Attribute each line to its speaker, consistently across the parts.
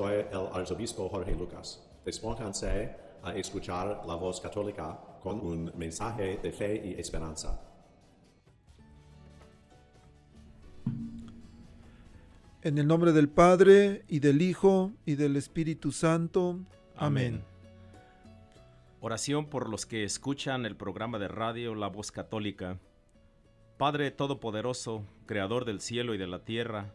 Speaker 1: Soy el arzobispo Jorge Lucas. Despónganse a escuchar la voz católica con un mensaje de fe y esperanza.
Speaker 2: En el nombre del Padre, y del Hijo, y del Espíritu Santo. Amén.
Speaker 3: Oración por los que escuchan el programa de radio La Voz Católica. Padre Todopoderoso, Creador del cielo y de la tierra,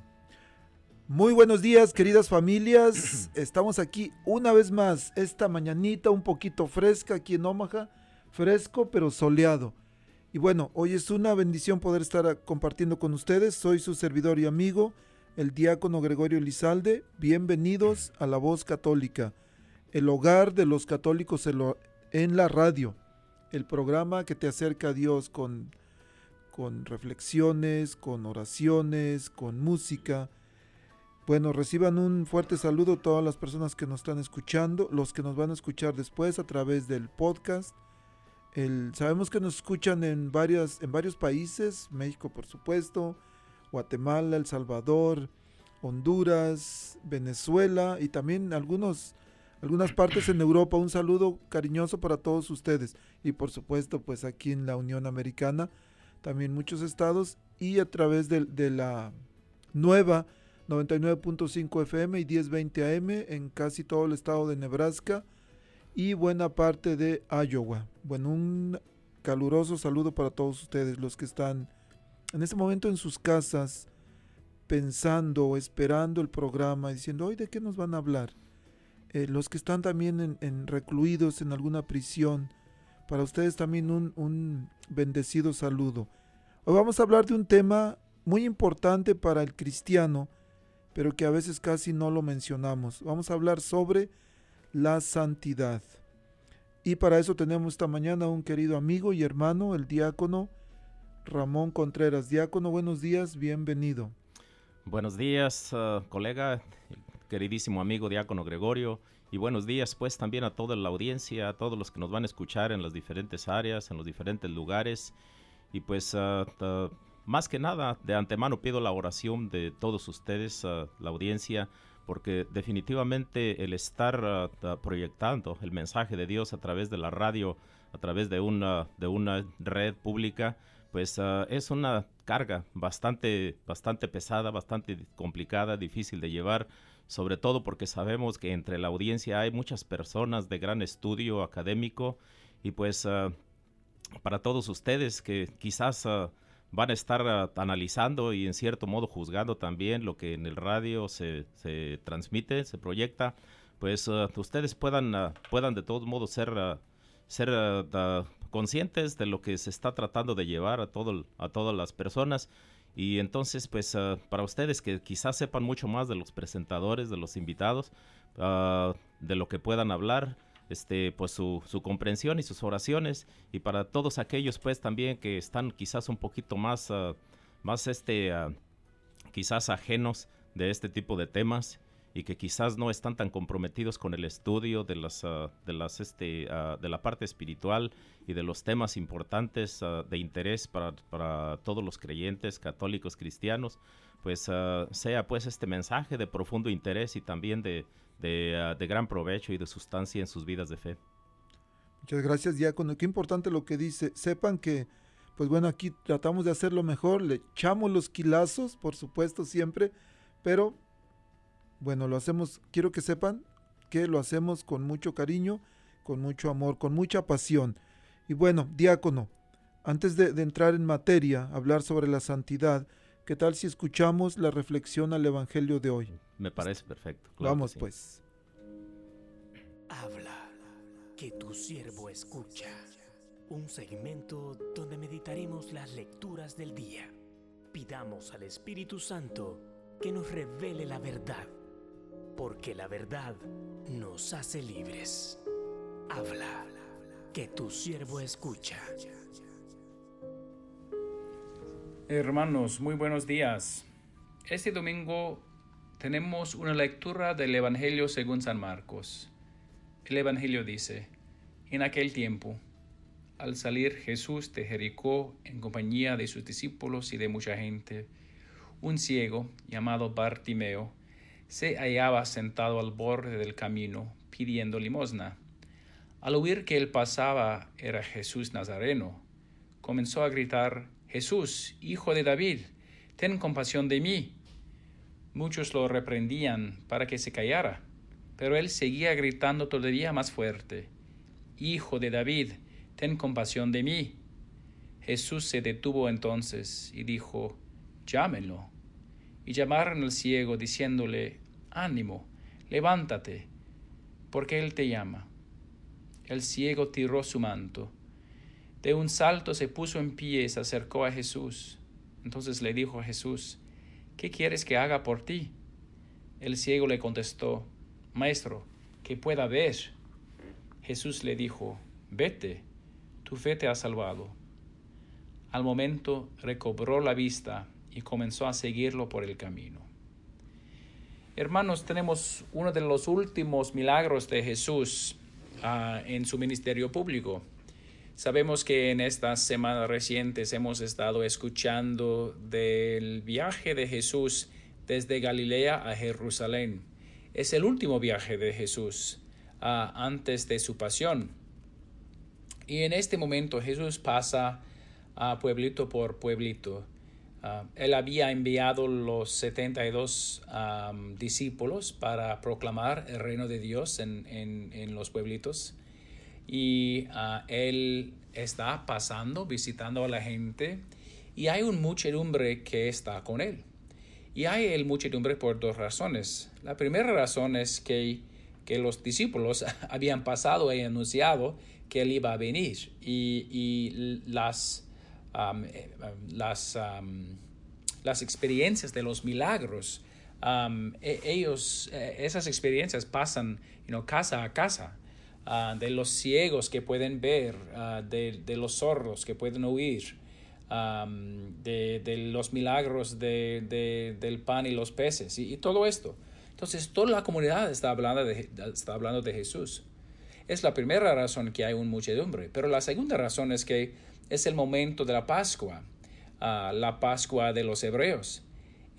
Speaker 2: Muy buenos días, queridas familias. Estamos aquí una vez más esta mañanita un poquito fresca aquí en Omaha, fresco pero soleado. Y bueno, hoy es una bendición poder estar compartiendo con ustedes. Soy su servidor y amigo, el diácono Gregorio Lizalde. Bienvenidos a La Voz Católica, el hogar de los católicos en la radio, el programa que te acerca a Dios con, con reflexiones, con oraciones, con música bueno, reciban un fuerte saludo todas las personas que nos están escuchando, los que nos van a escuchar después a través del podcast. Sabemos que nos escuchan en, varias, en varios países, México por supuesto, Guatemala, El Salvador, Honduras, Venezuela y también algunos, algunas partes en Europa. Un saludo cariñoso para todos ustedes y por supuesto pues aquí en la Unión Americana, también muchos estados y a través de la nueva 99.5 FM y 1020 AM en casi todo el estado de Nebraska y buena parte de Iowa. Bueno, un caluroso saludo para todos ustedes, los que están en este momento en sus casas pensando, esperando el programa, diciendo, hoy de qué nos van a hablar. Eh, los que están también en, recluidos en alguna prisión, para ustedes también un, un bendecido saludo. Hoy vamos a hablar de un tema muy importante para el cristiano, pero que a veces casi no lo mencionamos. Vamos a hablar sobre la santidad. Y para eso tenemos esta mañana un querido amigo y hermano, el diácono Ramón Contreras. Diácono, buenos días, bienvenido.
Speaker 3: Buenos días, uh, colega, queridísimo amigo diácono Gregorio. Y buenos días pues también a toda la audiencia, a todos los que nos van a escuchar en las diferentes áreas, en los diferentes lugares. Y pues uh, más que nada, de antemano pido la oración de todos ustedes, la audiencia, porque definitivamente el estar proyectando el mensaje de Dios a través de la radio, a través de una, de una red pública, pues es una carga bastante, bastante pesada, bastante complicada, difícil de llevar, sobre todo porque sabemos que entre la audiencia hay muchas personas de gran estudio académico y pues para todos ustedes que quizás van a estar ah, analizando y en cierto modo juzgando también lo que en el radio se, se transmite, se proyecta, pues uh, ustedes puedan, uh, puedan de todos modos ser, ser conscientes de lo que se está tratando de llevar a, todo, a todas las personas. Y entonces, pues para ustedes que quizás sepan mucho más de los presentadores, de los invitados, de lo que puedan hablar, este, pues su, su, comprensión y sus oraciones. Y para todos aquellos pues también que están quizás un poquito más, uh, más este, uh, quizás ajenos de este tipo de temas y que quizás no están tan comprometidos con el estudio de las ah, de las este ah, de la parte espiritual y de los temas importantes ah, de interés para, para, todos los creyentes católicos cristianos pues sea pues este mensaje de profundo interés y también de, de, de, gran provecho y de sustancia en sus vidas de fe.
Speaker 2: Muchas gracias diácono. Qué importante lo que dice. Sepan que pues bueno aquí tratamos de hacerlo mejor le echamos los quilazos por supuesto siempre pero bueno, lo hacemos, quiero que sepan que lo hacemos con mucho cariño, con mucho amor, con mucha pasión. Y bueno, diácono, antes de, entrar en materia, hablar sobre la santidad, ¿qué tal si escuchamos la reflexión al Evangelio de hoy?
Speaker 3: Me parece perfecto.
Speaker 2: Vamos pues.
Speaker 4: Habla, que tu siervo escucha. Un segmento donde meditaremos las lecturas del día. Pidamos al Espíritu Santo que nos revele la verdad porque la verdad nos hace libres. Habla, que tu siervo escucha.
Speaker 5: Hermanos, muy buenos días. Este domingo tenemos una lectura del Evangelio según San Marcos. El Evangelio dice, en aquel tiempo, al salir Jesús de Jericó en compañía de sus discípulos y de mucha gente, un ciego llamado Bartimeo, se hallaba sentado al borde del camino pidiendo limosna. Al oír que él pasaba era Jesús Nazareno, comenzó a gritar, Jesús, hijo de David, ten compasión de mí. Muchos lo reprendían para que se callara, pero él seguía gritando todavía más fuerte, Hijo de David, ten compasión de mí. Jesús se detuvo entonces y dijo, Llámenlo. Y llamaron al ciego diciéndole, ánimo, levántate, porque Él te llama. El ciego tiró su manto. De un salto se puso en pie y se acercó a Jesús. Entonces le dijo a Jesús, ¿qué quieres que haga por ti? El ciego le contestó, Maestro, que pueda ver. Jesús le dijo, Vete, tu fe te ha salvado. Al momento recobró la vista y comenzó a seguirlo por el camino. Hermanos, tenemos uno de los últimos milagros de Jesús ah, en su ministerio público. Sabemos que en estas semanas recientes hemos estado escuchando del viaje de Jesús desde Galilea a Jerusalén. Es el último viaje de Jesús ah, antes de su pasión. Y en este momento Jesús pasa a pueblito por pueblito Ah, él había enviado los 72 discípulos para proclamar el reino de Dios en, los pueblitos. Y ah, él está pasando, visitando a la gente. Y hay un muchedumbre que está con él. Y hay el muchedumbre por dos razones. La primera razón es que, que los discípulos habían pasado y anunciado que él iba a venir. Y, y las eh, las, las experiencias de los milagros, e, ellos, eh, esas experiencias pasan casa a casa. Ah, de los ciegos que pueden ver, ah, de, los sordos que pueden oír, de, los milagros de, del pan y los peces y, todo esto. Entonces, toda la comunidad está hablando, de, está hablando de Jesús. Es la primera razón que hay un muchedumbre. Pero la segunda razón es que es el momento de la Pascua, ah, la Pascua de los hebreos.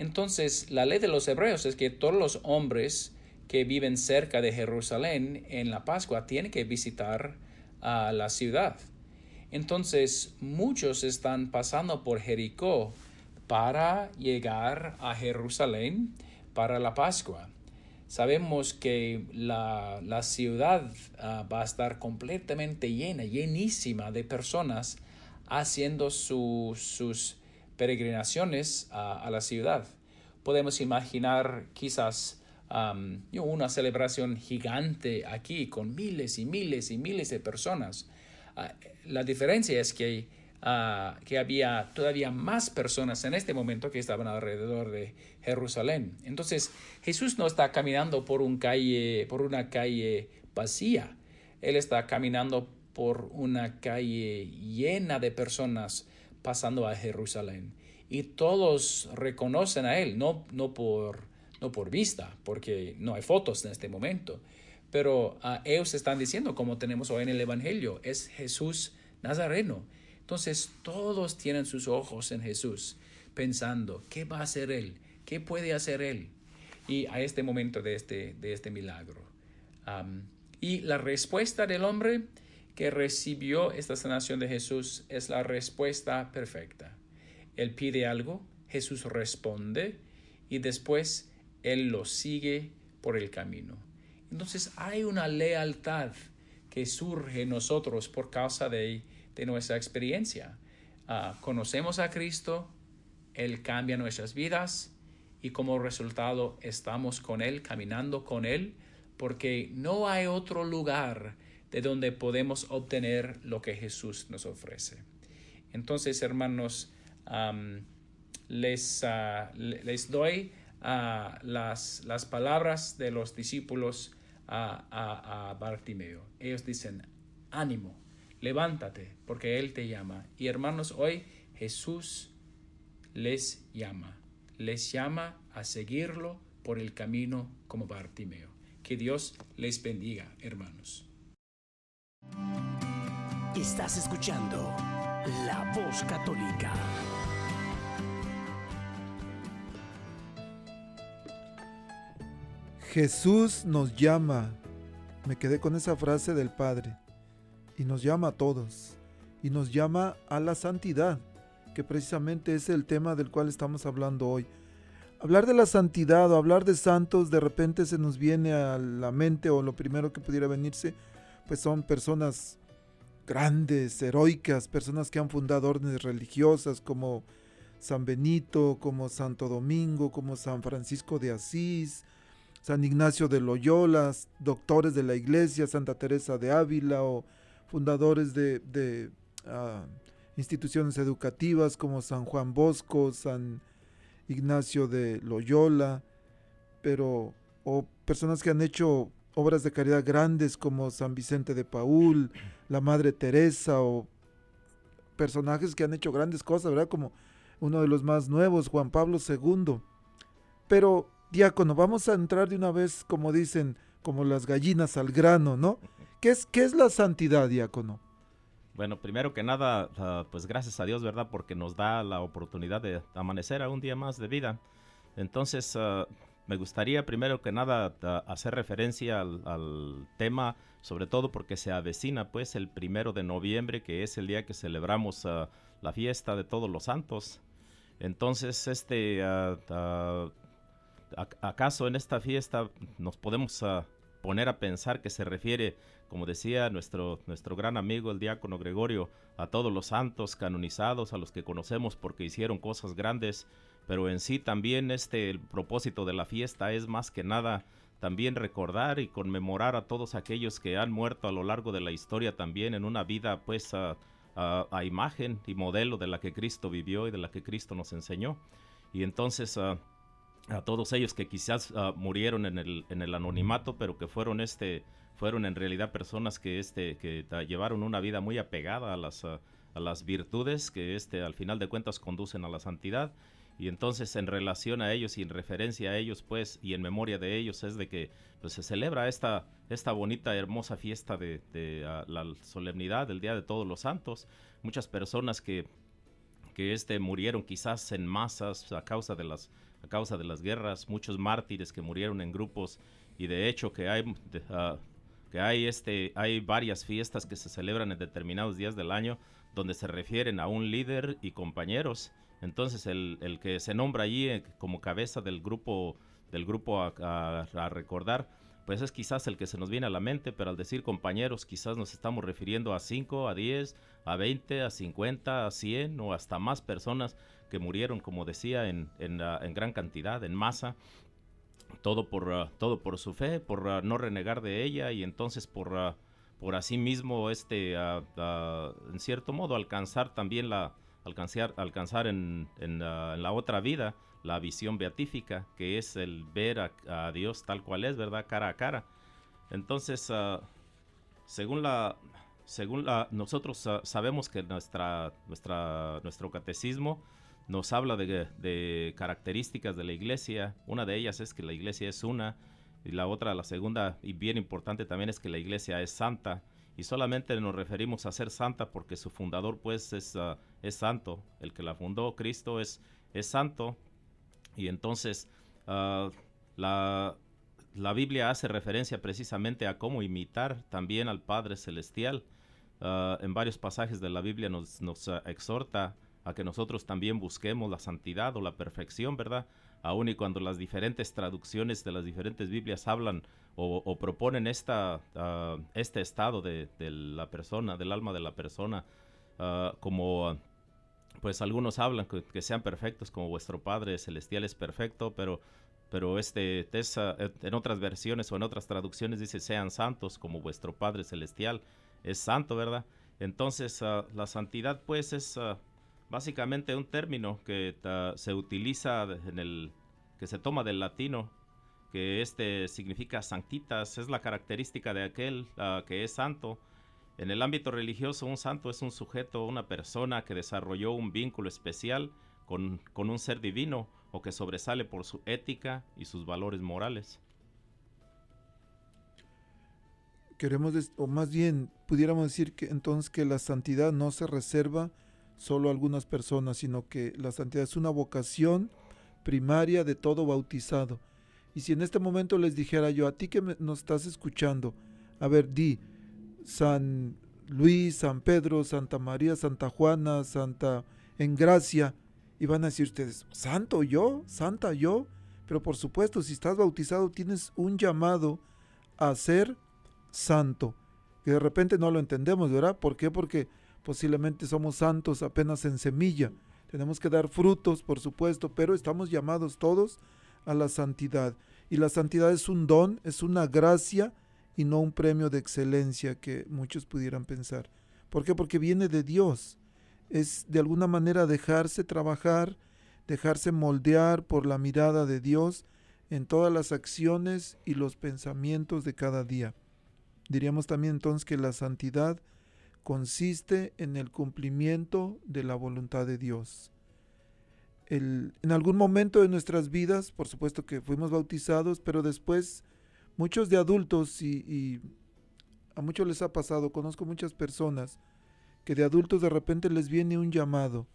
Speaker 5: Entonces, la ley de los hebreos es que todos los hombres que viven cerca de Jerusalén en la Pascua tienen que visitar a la ciudad. Entonces, muchos están pasando por Jericó para llegar a Jerusalén para la Pascua. Sabemos que la, ciudad ah, va a estar completamente llena, llenísima de personas haciendo sus peregrinaciones a, la ciudad. Podemos imaginar quizás una celebración gigante aquí con miles y miles y miles de personas. Ah, la diferencia es que, ah, que había todavía más personas en este momento que estaban alrededor de Jerusalén. Entonces Jesús no está caminando por, un calle, por una calle vacía. Él está caminando por una calle llena de personas pasando a Jerusalén. Y todos reconocen a Él, no, no por no por vista, porque no hay fotos en este momento, pero ah, ellos están diciendo, como tenemos hoy en el Evangelio, es Jesús Nazareno. Entonces todos tienen sus ojos en Jesús, pensando, ¿qué va a hacer Él? ¿Qué puede hacer Él? Y a este momento de este, de este milagro. y la respuesta del hombre que recibió esta sanación de Jesús es la respuesta perfecta. Él pide algo, Jesús responde y después Él lo sigue por el camino. Entonces hay una lealtad que surge en nosotros por causa de, de nuestra experiencia. Ah, conocemos a Cristo, Él cambia nuestras vidas y como resultado estamos con Él, caminando con Él, porque no hay otro lugar de donde podemos obtener lo que Jesús nos ofrece. Entonces, hermanos, les, ah, les doy las, las palabras de los discípulos a, Bartimeo. Ellos dicen, ánimo, levántate, porque Él te llama. Y hermanos, hoy Jesús les llama, les llama a seguirlo por el camino como Bartimeo. Que Dios les bendiga, hermanos.
Speaker 4: Estás escuchando La Voz Católica.
Speaker 2: Jesús nos llama. Me quedé con esa frase del Padre. Y nos llama a todos. Y nos llama a la santidad, que precisamente es el tema del cual estamos hablando hoy. Hablar de la santidad o hablar de santos de repente se nos viene a la mente o lo primero que pudiera venirse, pues son personas grandes, heroicas, personas que han fundado órdenes religiosas como San Benito, como Santo Domingo, como San Francisco de Asís, San Ignacio de Loyola, doctores de la iglesia, Santa Teresa de Ávila o fundadores de, ah, instituciones educativas como San Juan Bosco, San Ignacio de Loyola, pero o personas que han hecho obras de caridad grandes como San Vicente de Paul, la Madre Teresa o personajes que han hecho grandes cosas, ¿verdad? Como uno de los más nuevos, Juan Pablo II. Pero diácono, vamos a entrar de una vez, como dicen, como las gallinas al grano, ¿no? ¿Qué es, qué es la santidad, diácono?
Speaker 3: Bueno, primero que nada, ah, pues gracias a Dios, ¿verdad? Porque nos da la oportunidad de amanecer a un día más de vida. Entonces, ah, me gustaría primero que nada hacer referencia al, tema, sobre todo porque se avecina pues el primero de noviembre, que es el día que celebramos ah, la fiesta de todos los santos. Entonces, este ¿Acaso en esta fiesta nos podemos ah, poner a pensar que se refiere, como decía nuestro, nuestro gran amigo el diácono Gregorio, a todos los santos canonizados, a los que conocemos porque hicieron cosas grandes, pero en sí también este el propósito de la fiesta es más que nada también recordar y conmemorar a todos aquellos que han muerto a lo largo de la historia también en una vida pues a, imagen y modelo de la que Cristo vivió y de la que Cristo nos enseñó. Y entonces uh, a todos ellos que quizás ah, murieron en el, en el anonimato, pero que fueron este fueron en realidad personas que este que llevaron una vida muy apegada a las ah, a las virtudes que este al final de cuentas conducen a la santidad. Y entonces en relación a ellos y en referencia a ellos pues y en memoria de ellos es de que pues se celebra esta esta bonita hermosa fiesta de, ah, la solemnidad del día de todos los santos. Muchas personas que que este murieron quizás en masas a causa de las a causa de las guerras, muchos mártires que murieron en grupos y de hecho que hay, ah, que hay, este, hay varias fiestas que se celebran en determinados días del año donde se refieren a un líder y compañeros. Entonces el, que se nombra allí eh, como cabeza del grupo, del grupo a, a recordar, pues es quizás el que se nos viene a la mente, pero al decir compañeros quizás nos estamos refiriendo a 5, a 10, a 20, a 50, a 100 o hasta más personas que murieron, como decía, en, en, gran cantidad, en masa, todo por, ah, todo por su fe, por ah, no renegar de ella y entonces por, por así mismo, este, en cierto modo, alcanzar también la, alcanzar, alcanzar en, en, la otra vida la visión beatífica, que es el ver a, Dios tal cual es, ¿verdad? Cara a cara. Entonces, según la, según la, nosotros sabemos que nuestra, nuestra, nuestro catecismo nos habla de, características de la iglesia. Una de ellas es que la iglesia es una, y la otra, la segunda, y bien importante también, es que la iglesia es santa. Y solamente nos referimos a ser santa porque su fundador, pues, es, uh, es santo. El que la fundó, Cristo, es, es santo. Y entonces, uh, la, la Biblia hace referencia precisamente a cómo imitar también al Padre Celestial. Uh, en varios pasajes de la Biblia nos, nos exhorta a que nosotros también busquemos la santidad o la perfección, ¿verdad? Aun y cuando las diferentes traducciones de las diferentes Biblias hablan o, proponen esta, uh, este estado de, la persona, del alma de la persona, como pues algunos hablan que, sean perfectos como vuestro Padre Celestial es perfecto, pero pero este, en otras versiones o en otras traducciones dice sean santos como vuestro Padre Celestial es santo, ¿verdad? Entonces uh, la santidad pues es básicamente un término que se utiliza en el, que se toma del latino, que este significa sanctitas, es la característica de aquel que es santo. En el ámbito religioso un santo es un sujeto, una persona que desarrolló un vínculo especial con, con un ser divino o que sobresale por su ética y sus valores morales.
Speaker 2: queremos, o más bien pudiéramos decir que entonces que la santidad no se reserva solo algunas personas, sino que la santidad es una vocación primaria de todo bautizado. Y si en este momento les dijera yo, a ti que me, nos estás escuchando, a ver, di, San Luis, San Pedro, Santa María, Santa Juana, Santa Engracia, y van a decir ustedes, santo yo, santa yo, pero por supuesto, si estás bautizado tienes un llamado a ser santo, que de repente no lo entendemos, ¿verdad? ¿Por qué? Porque posiblemente somos santos apenas en semilla. Tenemos que dar frutos, por supuesto, pero estamos llamados todos a la santidad. Y la santidad es un don, es una gracia y no un premio de excelencia que muchos pudieran pensar. ¿Por qué? Porque viene de Dios. Es de alguna manera dejarse trabajar, dejarse moldear por la mirada de Dios en todas las acciones y los pensamientos de cada día. Diríamos también entonces que la santidad consiste en el cumplimiento de la voluntad de Dios. En algún momento de nuestras vidas, por supuesto que fuimos bautizados, pero después muchos de adultos y a muchos les ha pasado, conozco muchas personas que de adultos de repente les viene un llamado,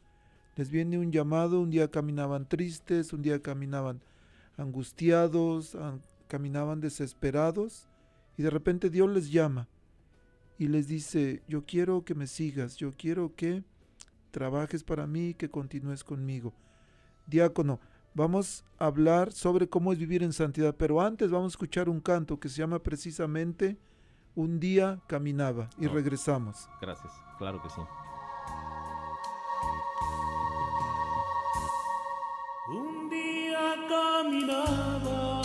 Speaker 2: les viene un llamado, un día caminaban tristes, un día caminaban angustiados, caminaban desesperados, y de repente Dios les llama y les dice, yo quiero que me sigas, yo quiero que trabajes para mí, que continúes conmigo. Diácono, vamos a hablar sobre cómo es vivir en santidad, pero antes vamos a escuchar un canto que se llama precisamente Un día caminaba y oh, regresamos.
Speaker 3: Gracias, claro que sí.
Speaker 6: Un día caminaba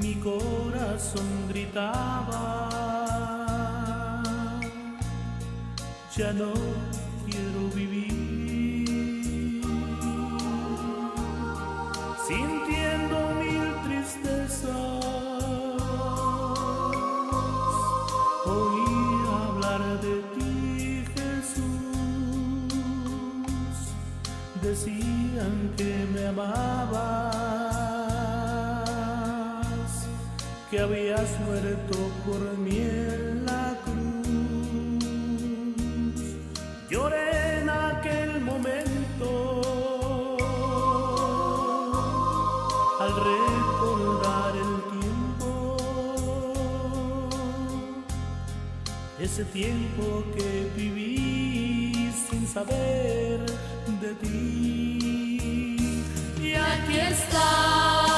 Speaker 6: mi corazón gritaba, ya no quiero vivir, sintiendo mil tristezas, oí hablar de ti Jesús, decían que me amaba. Que habías muerto por mí en la cruz. Lloré en aquel momento al recordar el tiempo, ese tiempo que viví sin saber de ti. Y aquí está.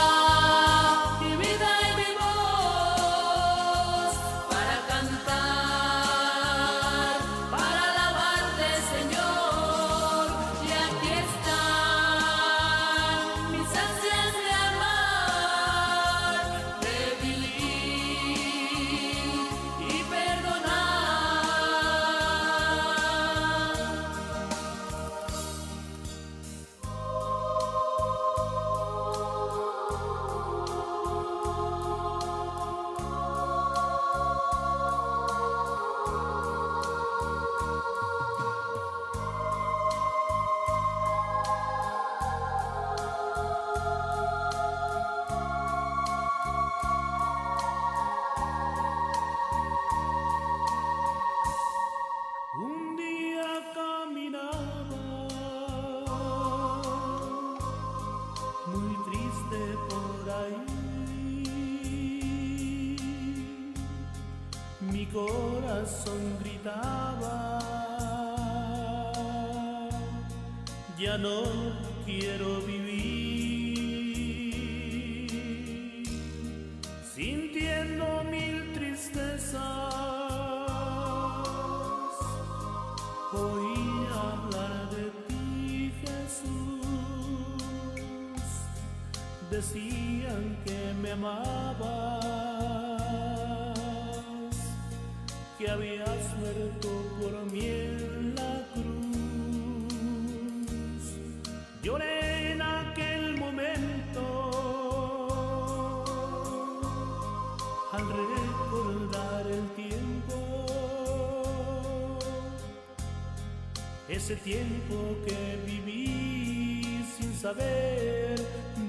Speaker 6: Ese tiempo que viví sin saber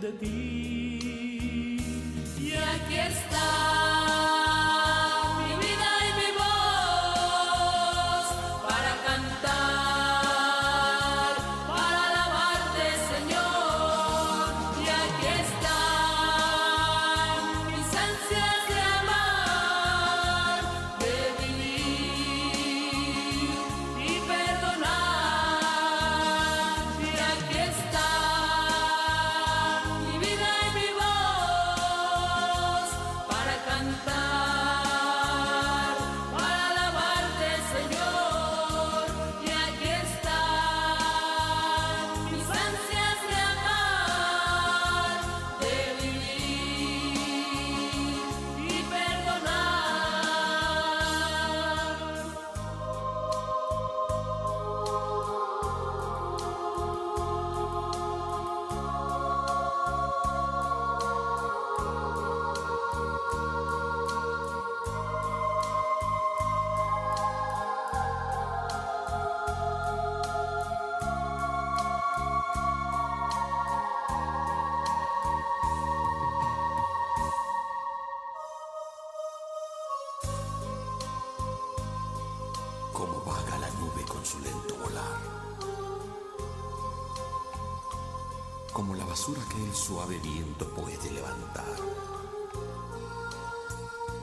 Speaker 6: de ti.
Speaker 7: Y aquí está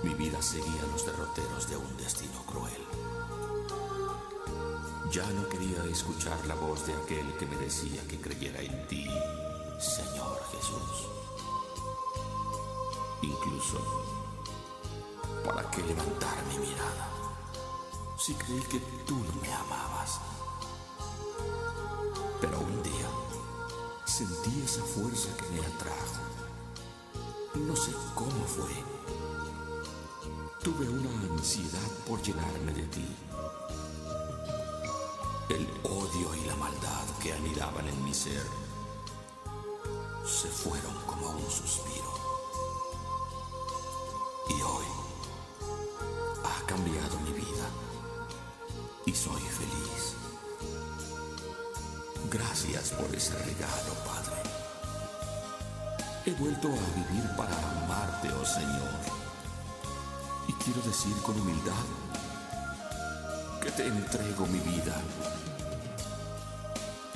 Speaker 7: Mi vida
Speaker 8: seguía los derroteros de un destino cruel. Ya no quería escuchar la voz de aquel que me decía que creyera en ti, Señor Jesús. Incluso, ¿para qué levantar mi mirada? si creí que tú no me amabas. Pero un día sentí esa fuerza que me atrajo. No sé cómo fue. Tuve una ansiedad por llenarme de ti. El odio y la maldad que anidaban en mi ser se fueron como un suspiro. Y hoy ha cambiado mi vida y soy feliz. Gracias por ese regalo, Padre. He vuelto a vivir para amarte, oh Señor. Quiero decir con humildad que te entrego mi vida.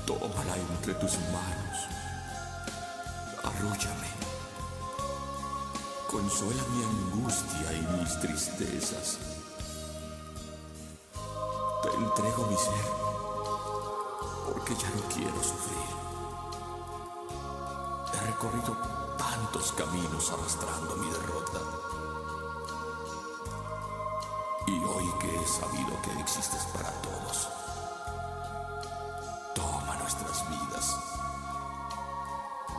Speaker 8: Tómala entre tus manos. Arrúllame. Consuela mi angustia y mis tristezas. Te entrego mi ser, porque ya no quiero sufrir. He recorrido tantos caminos arrastrando mi derrota. Sabido que existes para todos, toma nuestras vidas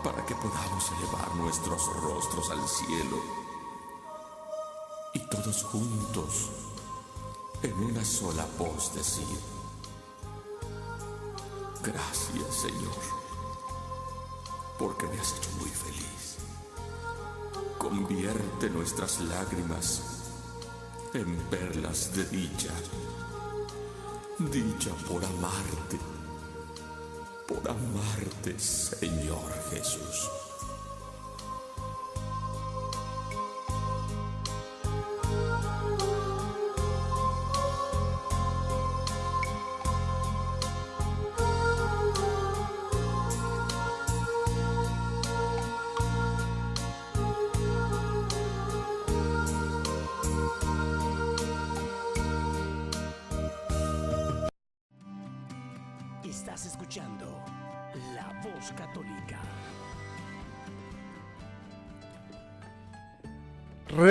Speaker 8: para que podamos elevar nuestros rostros al cielo y todos juntos en una sola voz decir, gracias Señor, porque me has hecho muy feliz. Convierte nuestras lágrimas en perlas de dicha, dicha por amarte, por amarte Señor Jesús.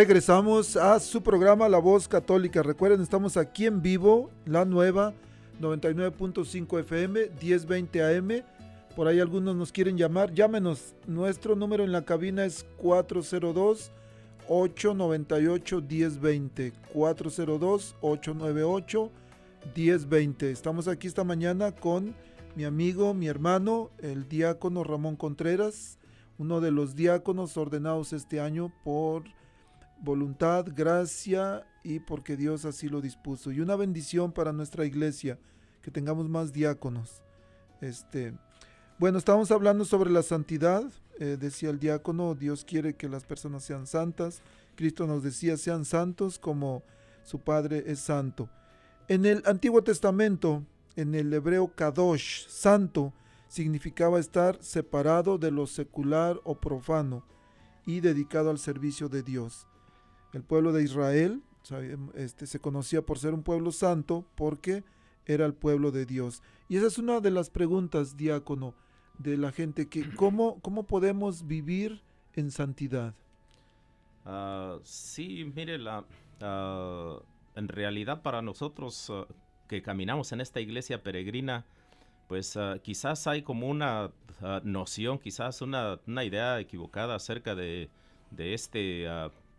Speaker 2: Regresamos a su programa La Voz Católica. Recuerden, estamos aquí en vivo, la nueva 99.5 FM, 1020 AM. Por ahí algunos nos quieren llamar. Llámenos. Nuestro número en la cabina es 402 898 1020. 402 898 1020. Estamos aquí esta mañana con mi amigo, mi hermano, el diácono Ramón Contreras, uno de los diáconos ordenados este año por voluntad, gracia y porque Dios así lo dispuso. Y una bendición para nuestra iglesia, que tengamos más diáconos. Este, bueno, estamos hablando sobre la santidad. eh, decía el diácono, Dios quiere que las personas sean santas. Cristo nos decía, sean santos como su Padre es santo. En el Antiguo Testamento, en el hebreo kadosh, santo, significaba estar separado de lo secular o profano y dedicado al servicio de Dios. El pueblo de Israel sabem- este, se conocía por ser un pueblo santo porque era el pueblo de Dios. Y esa es una de las preguntas, diácono, de la gente, que ¿cómo, cómo podemos vivir en santidad?
Speaker 3: Ah, sí, mire, la, ah, en realidad para nosotros ah, que caminamos en esta iglesia peregrina, pues quizás hay como una noción, quizás una, una idea equivocada acerca de, de este,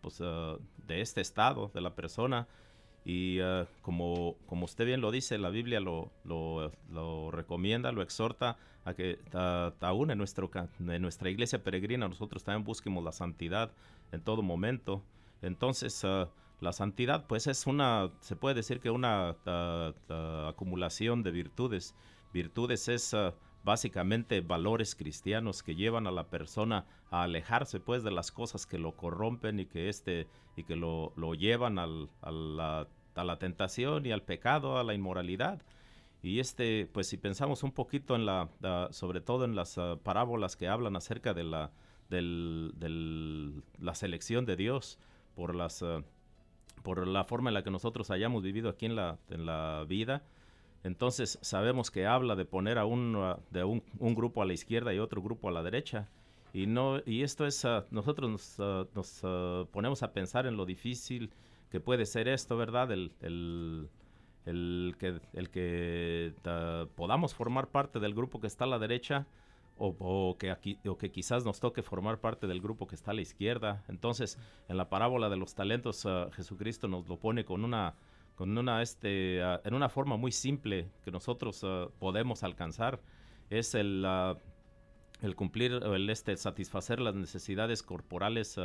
Speaker 3: pues, ah, de este estado de la persona. Y ah, como, como usted bien lo dice, la Biblia lo, lo, recomienda, lo exhorta a que ah, aún en, nuestro, en nuestra iglesia peregrina nosotros también busquemos la santidad en todo momento. Entonces, ah, la santidad, pues es una, se puede decir que una acumulación de virtudes. Virtudes es básicamente valores cristianos que llevan a la persona a alejarse, pues, de las cosas que lo corrompen y que este y que lo, lo llevan al- a, la, tentación y al pecado, a la inmoralidad. Y este, pues si pensamos un poquito en la, ah, sobre todo en las ah, parábolas que hablan acerca de la, del- la selección de Dios por las, ah, por la forma en la que nosotros hayamos vivido aquí en la, en la vida, entonces sabemos que habla de poner a un, de un, grupo a la izquierda y otro grupo a la derecha. Y, no, y esto es, ah, nosotros nos, ah, nos, ah, ponemos a pensar en lo difícil que puede ser esto, ¿verdad? El, el, el que, el que podamos formar parte del grupo que está a la derecha o, o que aquí, o que quizás nos toque formar parte del grupo que está a la izquierda. Entonces, en la parábola de los talentos, Jesucristo nos lo pone con una, con una, este, ah, en una forma muy simple que nosotros ah, podemos alcanzar. Es el, ah, el cumplir, el este, satisfacer las necesidades corporales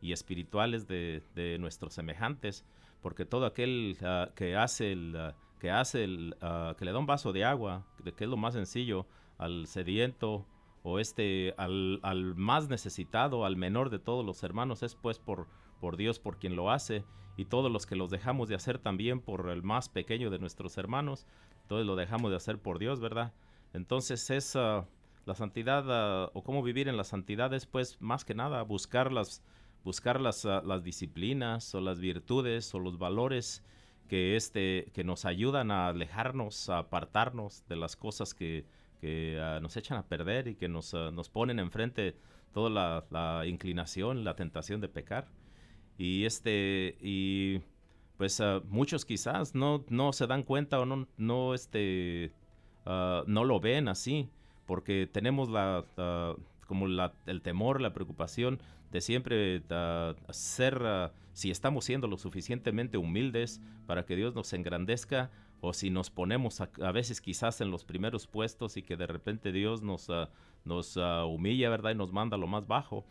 Speaker 3: y espirituales de, de nuestros semejantes, porque todo aquel que hace el, que hace el, que le da un vaso de agua, que es lo más sencillo, al sediento o este al, al más necesitado, al menor de todos los hermanos, es pues por, por Dios por quien lo hace, y todos los que los dejamos de hacer también por el más pequeño de nuestros hermanos, entonces lo dejamos de hacer por Dios, ¿verdad? Entonces es ah, la santidad ah, o cómo vivir en la santidad es pues más que nada buscar las, buscar las, ah, las disciplinas o las virtudes o los valores que, este, que nos ayudan a alejarnos, a apartarnos de las cosas que, que nos echan a perder y que nos, nos ponen enfrente toda la inclinación, la tentación de pecar. Y este, y pues ah, muchos quizás no, no se dan cuenta o no, no, este, ah, no lo ven así, porque tenemos la, ah, como el temor, la preocupación de siempre ser, si estamos siendo lo suficientemente humildes para que Dios nos engrandezca, o si nos ponemos a, a veces quizás en los primeros puestos y que de repente Dios nos, nos humilla, ¿verdad? Y nos manda lo más bajo.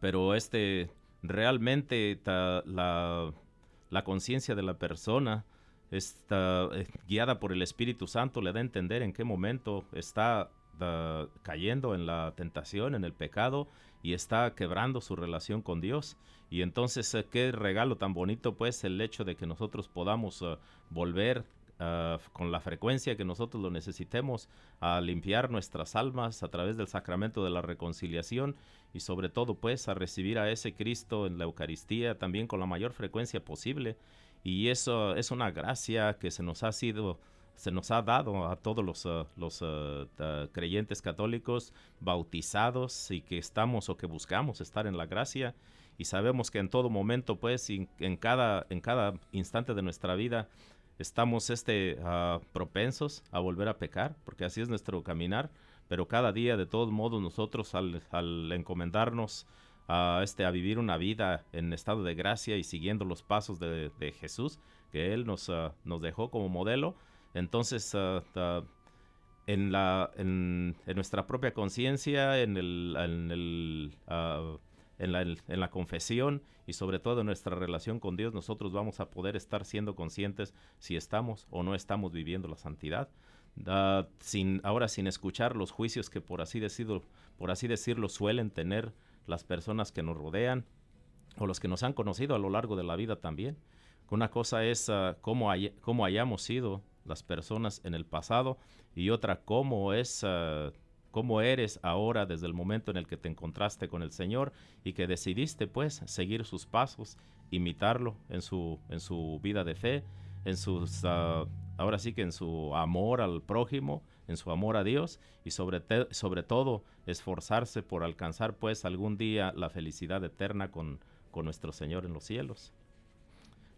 Speaker 3: Pero este, realmente la, conciencia de la persona está eh, guiada por el Espíritu Santo, le da a entender en qué momento está cayendo en la tentación, en el pecado y está quebrando su relación con Dios. Y entonces, eh, qué regalo tan bonito, pues, el hecho de que nosotros podamos ah, volver ah, con la frecuencia que nosotros lo necesitemos a limpiar nuestras almas a través del sacramento de la reconciliación y sobre todo, pues, a recibir a ese Cristo en la Eucaristía también con la mayor frecuencia posible. Y eso es una gracia que se nos ha sido se nos ha dado a todos los, uh, los uh, uh, creyentes católicos bautizados y que estamos o que buscamos estar en la gracia y sabemos que en todo momento pues en cada en cada instante de nuestra vida estamos este propensos a volver a pecar porque así es nuestro caminar pero cada día de todos modos nosotros al, encomendarnos a, este, a vivir una vida en estado de gracia y siguiendo los pasos de, Jesús que Él nos, uh, nos dejó como modelo, entonces uh, uh, en, la, en, nuestra propia conciencia, en, el, en, la, en la confesión y sobre todo en nuestra relación con Dios, nosotros vamos a poder estar siendo conscientes si estamos o no estamos viviendo la santidad. Sin, ahora sin escuchar los juicios que por así, decirlo, por así decirlo suelen tener las personas que nos rodean o los que nos han conocido a lo largo de la vida también. Una cosa es uh, cómo, cómo, hayamos sido las personas en el pasado y otra cómo es uh, cómo eres ahora desde el momento en el que te encontraste con el Señor y que decidiste pues seguir sus pasos, imitarlo en su en su vida de fe, en sus uh, ahora sí que en su amor al prójimo, en su amor a Dios y sobre, todo esforzarse por alcanzar pues algún día la felicidad eterna con, con nuestro Señor en los cielos.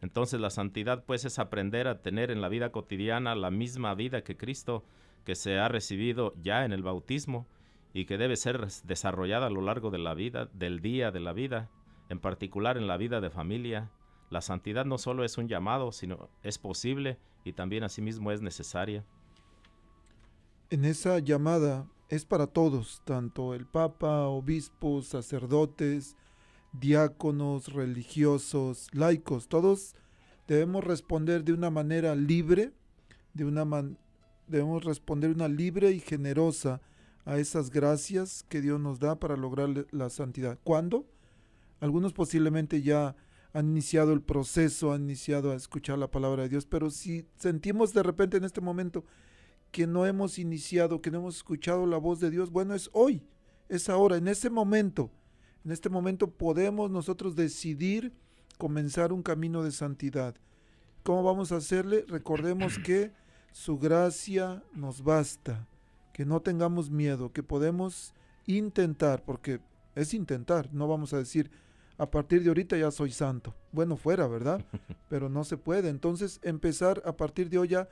Speaker 3: Entonces la santidad pues es aprender a tener en la vida cotidiana la misma vida que Cristo que se ha recibido ya en el bautismo y que debe ser desarrollada a lo largo de la vida, del día de la vida, en particular en la vida de familia. La santidad no solo es un llamado, sino es posible y también asimismo es necesaria.
Speaker 2: En esa llamada es para todos, tanto el Papa, obispos, sacerdotes, diáconos, religiosos, laicos, todos debemos responder de una manera libre, de una man debemos responder una libre y generosa a esas gracias que Dios nos da para lograr la santidad. ¿Cuándo? Algunos posiblemente ya han iniciado el proceso, han iniciado a escuchar la palabra de Dios, pero si sentimos de repente en este momento que no hemos iniciado, que no hemos escuchado la voz de Dios, bueno, es hoy, es ahora, en ese momento en este momento podemos nosotros decidir comenzar un camino de santidad. ¿Cómo vamos a hacerle? Recordemos que su gracia nos basta, que no tengamos miedo, que podemos intentar, porque es intentar, no vamos a decir, a partir de ahorita ya soy santo. Bueno, fuera, ¿verdad? Pero no se puede. Entonces, empezar a partir de hoy ya,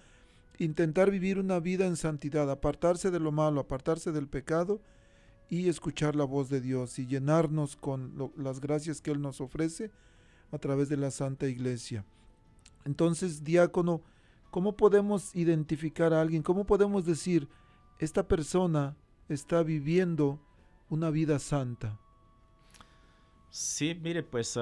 Speaker 2: intentar vivir una vida en santidad, apartarse de lo malo, apartarse del pecado y escuchar la voz de Dios y llenarnos con lo, las gracias que Él nos ofrece a través de la Santa Iglesia. Entonces, diácono, ¿cómo podemos identificar a alguien? ¿Cómo podemos decir, esta persona está viviendo una vida santa?
Speaker 3: Sí, mire, pues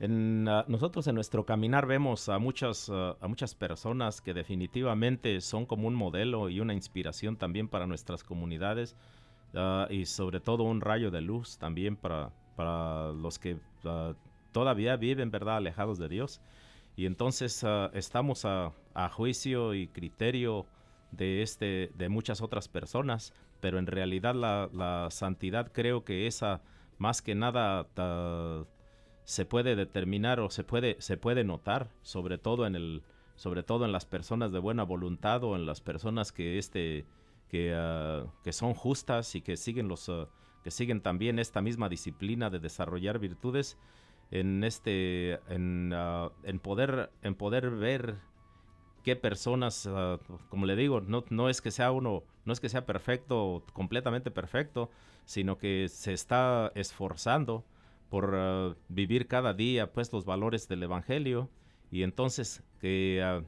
Speaker 3: en, uh, nosotros en nuestro caminar vemos a muchas, uh, a muchas personas que definitivamente son como un modelo y una inspiración también para nuestras comunidades y sobre todo un rayo de luz también para, para los que todavía viven, ¿verdad?, alejados de Dios. Y entonces estamos a, juicio y criterio de, este, de muchas otras personas, pero en realidad la santidad creo que esa más que nada se puede determinar o se puede, se puede notar, sobre todo en el sobre todo en las personas de buena voluntad o en las personas que este que, uh, que son justas y que siguen los uh, que siguen también esta misma disciplina de desarrollar virtudes en este en, uh, en poder en poder ver qué personas como le digo no, no es que sea uno no es que sea perfecto completamente perfecto sino que se está esforzando por vivir cada día pues los valores del evangelio. Y entonces que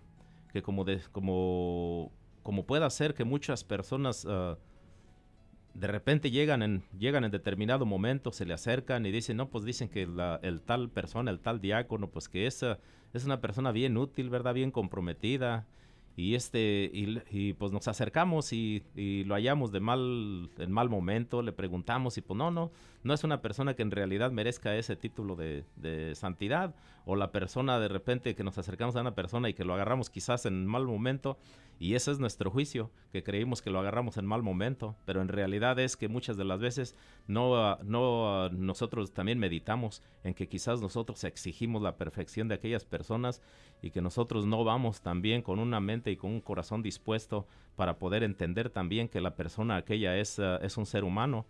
Speaker 3: que como como como pueda ser que muchas personas uh, de repente llegan en, llegan en determinado momento, se le acercan y dicen, no, pues dicen que el tal persona, el tal diácono, pues que es, es una persona bien útil, ¿verdad? Bien comprometida. Y, este, y, pues nos acercamos y, y, lo hallamos de mal, en mal momento, le preguntamos y pues no, no, no es una persona que en realidad merezca ese título de, de santidad. O la persona de repente que nos acercamos a una persona y que lo agarramos quizás en mal momento Y ese es nuestro juicio, que creímos que lo agarramos en mal momento, pero en realidad es que muchas de las veces no, no nosotros también meditamos en que quizás nosotros exigimos la perfección de aquellas personas y que nosotros no vamos también con una mente y con un corazón dispuesto para poder entender también que la persona aquella es, ah, es un ser humano.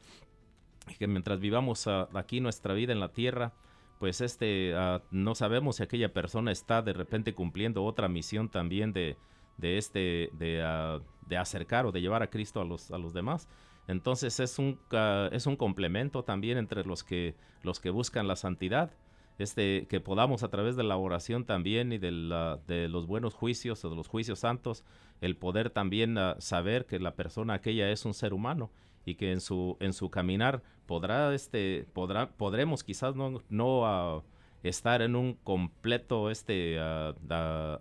Speaker 3: Y que mientras vivamos ah, aquí nuestra vida en la tierra, pues este ah, no sabemos si aquella persona está de repente cumpliendo otra misión también de, de este de, ah, de acercar o de llevar a Cristo a los, a los demás. Entonces es un, ah, es un complemento también entre los que, los que buscan la santidad. Este, que podamos a través de la oración también y de, la- de los buenos juicios o de los juicios santos, el poder también ah, saber que la persona aquella es un ser humano y que en su, en su caminar podrá, este, podrá, podremos quizás no, estar en un completo, este, ah,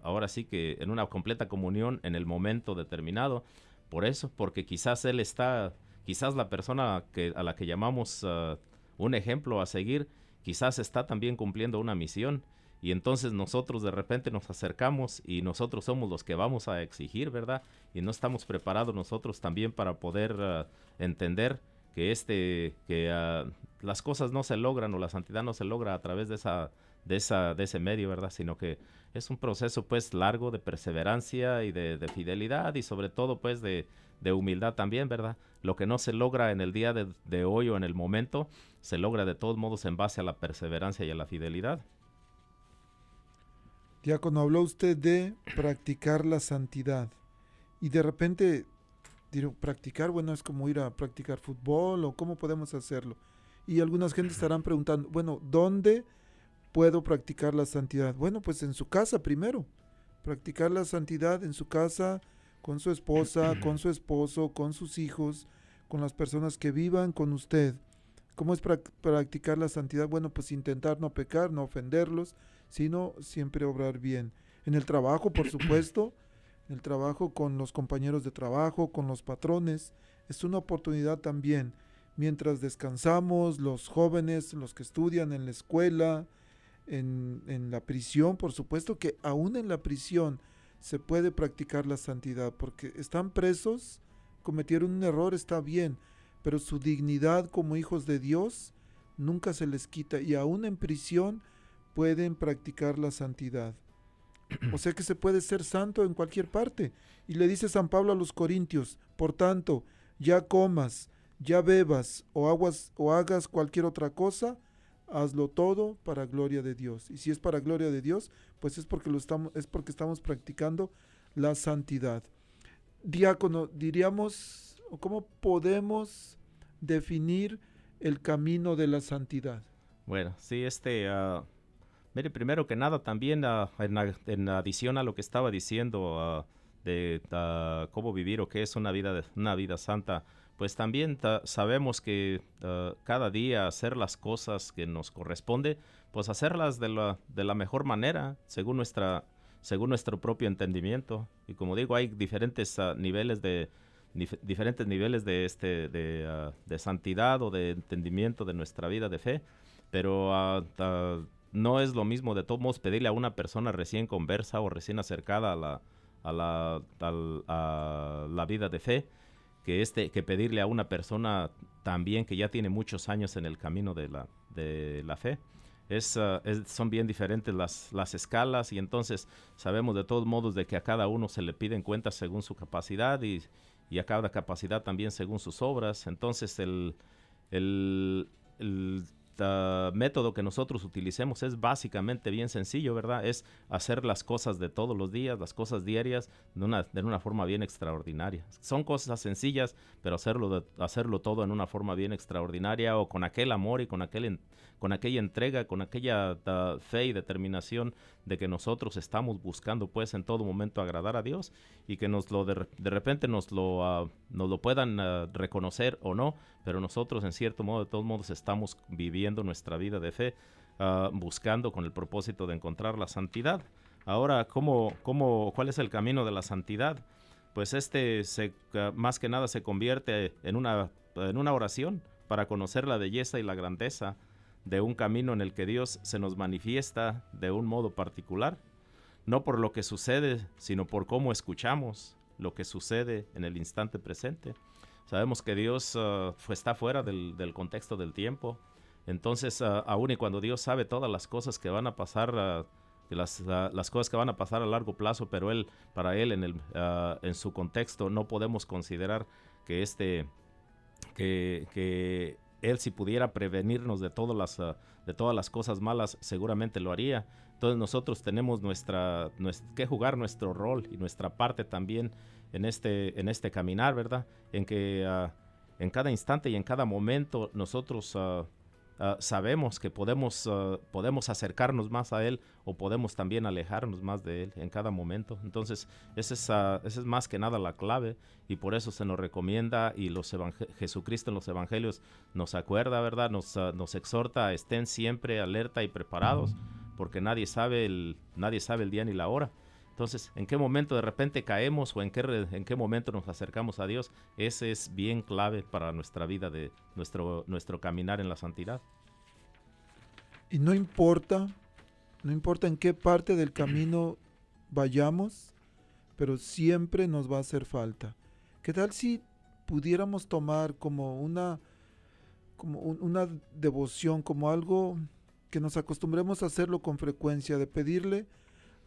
Speaker 3: ahora sí que en una completa comunión en el momento determinado. Por eso, porque quizás él está, quizás la persona que, a la que llamamos ah, un ejemplo a seguir, quizás está también cumpliendo una misión. Y entonces nosotros de repente nos acercamos y nosotros somos los que vamos a exigir, ¿verdad? Y no estamos preparados nosotros también para poder entender que este que ah, las cosas no se logran o la santidad no se logra a través de esa de esa de ese medio, ¿verdad? Sino que es un proceso pues largo de perseverancia y de, de fidelidad y sobre todo pues de, de humildad también, ¿verdad? Lo que no se logra en el día de, de hoy o en el momento, se logra de todos modos en base a la perseverancia y a la fidelidad.
Speaker 2: Diácono, habló usted de practicar la santidad. Y de repente, digo, practicar, bueno, es como ir a practicar fútbol o cómo podemos hacerlo. Y algunas gentes estarán preguntando, bueno, ¿dónde puedo practicar la santidad? Bueno, pues en su casa primero. Practicar la santidad en su casa, con su esposa, con su esposo, con sus hijos, con las personas que vivan con usted. ¿Cómo es prac- practicar la santidad? Bueno, pues intentar no pecar, no ofenderlos, sino siempre obrar bien. En el trabajo, por supuesto, el trabajo con los compañeros de trabajo, con los patrones, es una oportunidad también. Mientras descansamos, los jóvenes, los que estudian en la escuela, en, en la prisión, por supuesto que aún en la prisión se puede practicar la santidad, porque están presos, cometieron un error, está bien, pero su dignidad como hijos de Dios nunca se les quita y aún en prisión pueden practicar la santidad. O sea que se puede ser santo en cualquier parte. Y le dice San Pablo a los Corintios, por tanto, ya comas, ya bebas o, aguas, o hagas cualquier otra cosa, hazlo todo para gloria de Dios. Y si es para gloria de Dios, pues es porque, lo estamos, es porque estamos practicando la santidad. Diácono, diríamos, ¿cómo podemos definir el camino de la santidad?
Speaker 3: Bueno, sí, este, ah, mire, primero que nada, también ah, en, en adición a lo que estaba diciendo ah, de ah, cómo vivir o qué es una vida, una vida santa, pues también ta- sabemos que cada día hacer las cosas que nos corresponde, pues hacerlas de la, de la mejor manera, según nuestra según nuestro propio entendimiento. Y como digo, hay diferentes niveles de dif- diferentes niveles de este de, ah, de santidad o de entendimiento de nuestra vida de fe, pero ah, ah, no es lo mismo de todos modos pedirle a una persona recién conversa o recién acercada a la a la, a la vida de fe que este que pedirle a una persona también que ya tiene muchos años en el camino de la de la fe ah, es- son bien diferentes las, las escalas y entonces sabemos de todos modos de que a cada uno se le piden cuentas según su capacidad y, y a cada capacidad también según sus obras. Entonces el, el, método que nosotros utilicemos es básicamente bien sencillo, ¿verdad? Es hacer las cosas de todos los días, las cosas diarias, de una, forma bien extraordinaria. Son cosas sencillas, pero hacerlo, hacerlo todo en una forma bien extraordinaria o con aquel amor y con, aquel con aquella entrega, con aquella ah, fe y determinación de que nosotros estamos buscando pues en todo momento agradar a Dios y que nos lo de repente nos lo, ah, nos lo puedan ah, reconocer o no, pero nosotros en cierto modo de todos modos estamos viviendo nuestra vida de fe ah, buscando con el propósito de encontrar la santidad. Ahora, ¿cómo, cómo, ¿cuál es el camino de la santidad? Pues este se, ah, más que nada se convierte en una, en una oración para conocer la belleza y la grandeza de un camino en el que Dios se nos manifiesta de un modo particular, no por lo que sucede, sino por cómo escuchamos lo que sucede en el instante presente. Sabemos que Dios ah, está fuera del contexto del tiempo. Entonces, ah, aun y cuando Dios sabe todas las cosas que van a pasar, ah, ah, las cosas que van a pasar a largo plazo, pero él, para él, en, su contexto, no podemos considerar que este, que, él si pudiera prevenirnos de todas las, de todas las cosas malas, seguramente lo haría. Entonces nosotros tenemos nuestra, nues- que jugar nuestro rol y nuestra parte también en este, en este caminar, ¿verdad? En que en cada instante y en cada momento nosotros ah, sabemos que podemos, ah, podemos acercarnos más a Él o podemos también alejarnos más de Él en cada momento. Entonces, esa es, ah, esa es más que nada la clave y por eso se nos recomienda y los Jesucristo en los evangelios nos acuerda, ¿verdad? Nos, nos exhorta estén siempre alerta y preparados porque nadie sabe el, nadie sabe el día ni la hora. Entonces, ¿en qué momento de repente caemos o en qué, en qué momento nos acercamos a Dios? Ese es bien clave para nuestra vida, de nuestro, nuestro caminar en la santidad.
Speaker 2: Y no importa, no importa en qué parte del camino vayamos, pero siempre nos va a hacer falta. ¿Qué tal si pudiéramos tomar como una, como un- una devoción, como algo que nos acostumbremos a hacerlo con frecuencia, de pedirle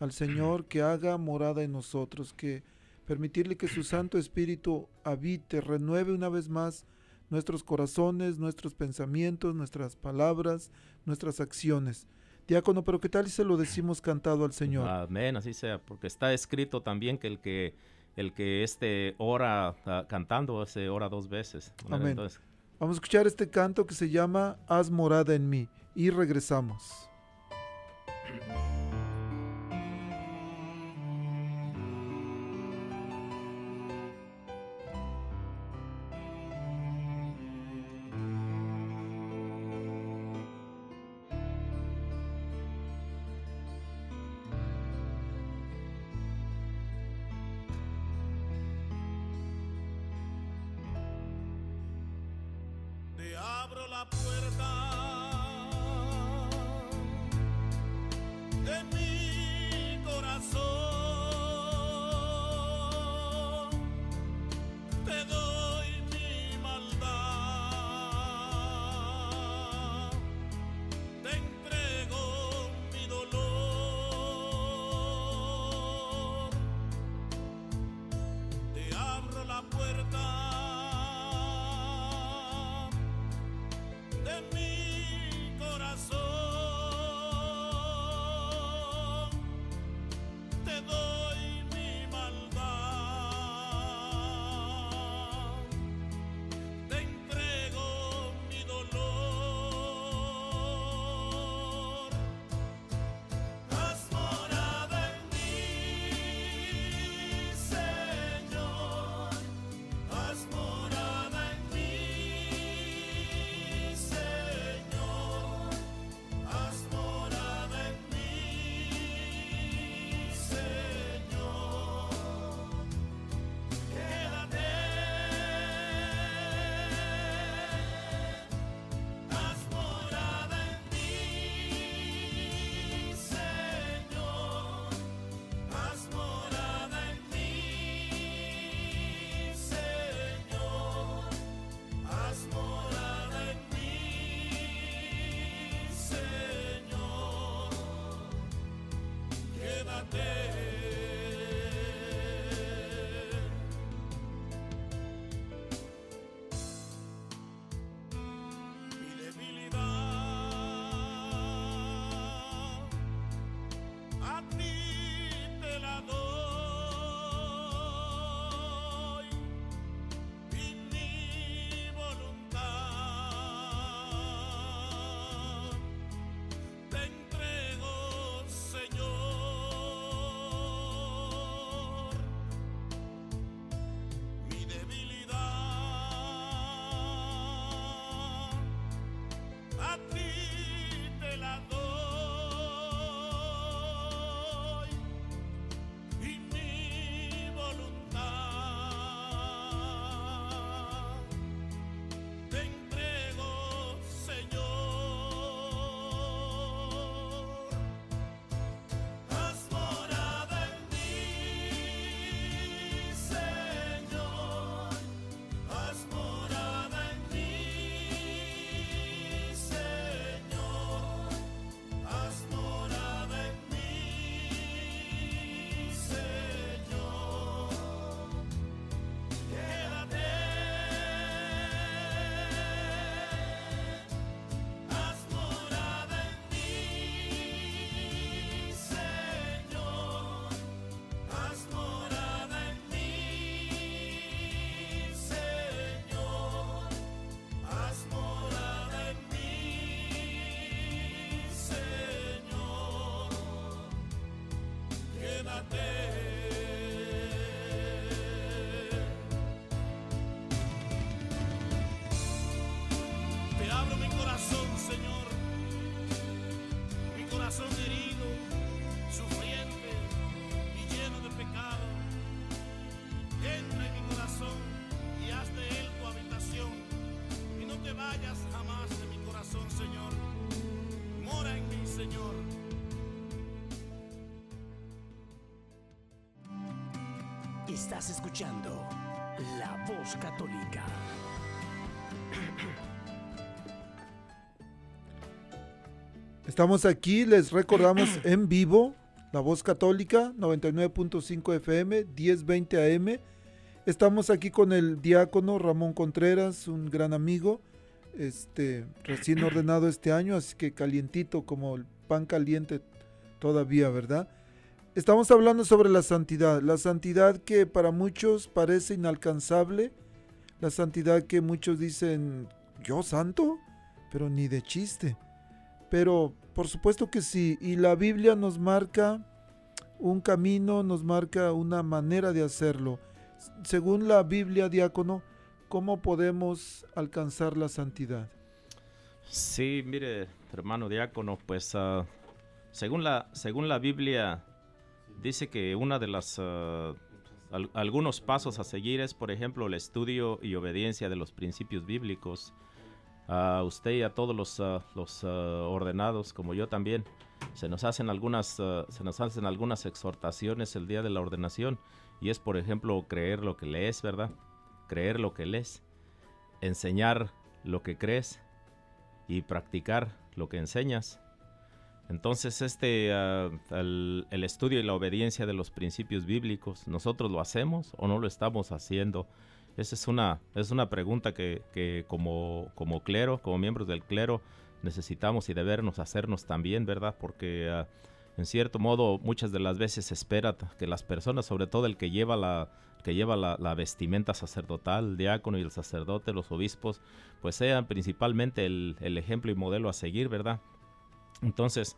Speaker 2: al Señor que haga morada en nosotros, que permitirle que su Santo Espíritu habite, renueve una vez más nuestros corazones, nuestros pensamientos, nuestras palabras, nuestras acciones. Diácono, pero ¿qué tal si se lo decimos cantado al Señor?
Speaker 3: Amén, así sea, porque está escrito también que el que el que este ora ah, cantando, ese ora dos veces.
Speaker 2: Amén.
Speaker 3: Entonces,
Speaker 2: Vamos a escuchar este canto que se llama Haz morada en mí y regresamos.
Speaker 4: Estás escuchando La Voz Católica.
Speaker 2: Estamos aquí, les recordamos en vivo, La Voz Católica, 99.5 FM, 1020 AM. Estamos aquí con el diácono Ramón Contreras, un gran amigo, este, recién ordenado este año, así que calientito como el pan caliente todavía, ¿verdad? Estamos hablando sobre la santidad, la santidad que para muchos parece inalcanzable, la santidad que muchos dicen, yo santo, pero ni de chiste. Pero por supuesto que sí, y la Biblia nos marca un camino, nos marca una manera de hacerlo. Según la Biblia, diácono, ¿cómo podemos alcanzar la santidad?
Speaker 3: Sí, mire, hermano diácono, pues ah, según, la, según la Biblia dice que una de las ah, al- algunos pasos a seguir es, por ejemplo, el estudio y obediencia de los principios bíblicos. A usted y a todos los, ah, los ah, ordenados, como yo también, se nos hacen algunas se nos hacen algunas exhortaciones el día de la ordenación y es, por ejemplo, creer lo que lees, ¿verdad? Creer lo que lees, enseñar lo que crees y practicar lo que enseñas. Entonces, este, ah, el, estudio y la obediencia de los principios bíblicos, ¿nosotros lo hacemos o no lo estamos haciendo? Esa es una, es una pregunta que, que como, como clero, como miembros del clero, necesitamos y debernos hacernos también, ¿verdad? Porque ah, en cierto modo muchas de las veces se espera que las personas, sobre todo el que lleva la, que lleva la, la vestimenta sacerdotal, el diácono y el sacerdote, los obispos, pues sean principalmente el, el ejemplo y modelo a seguir, ¿verdad? Entonces,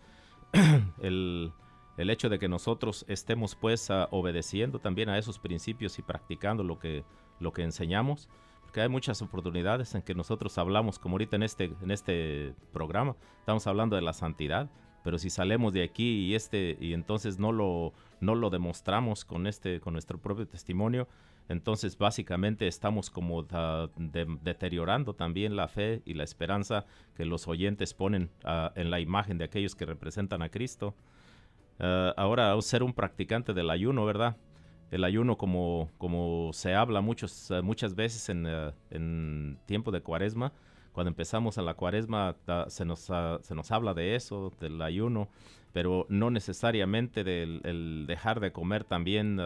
Speaker 3: el, el hecho de que nosotros estemos pues obedeciendo también a esos principios y practicando lo que, lo que enseñamos, porque hay muchas oportunidades en que nosotros hablamos, como ahorita en este, en este programa, estamos hablando de la santidad, pero si salemos de aquí y este y entonces no lo no lo demostramos con este con nuestro propio testimonio entonces básicamente estamos como de- deteriorando también la fe y la esperanza que los oyentes ponen ah, en la imagen de aquellos que representan a Cristo. Ah, ahora ser un practicante del ayuno verdad el ayuno como como se habla muchos ah, muchas veces en, en tiempo de cuaresma cuando empezamos a la cuaresma se nos, se nos habla de eso, del ayuno, pero no necesariamente del el dejar de comer también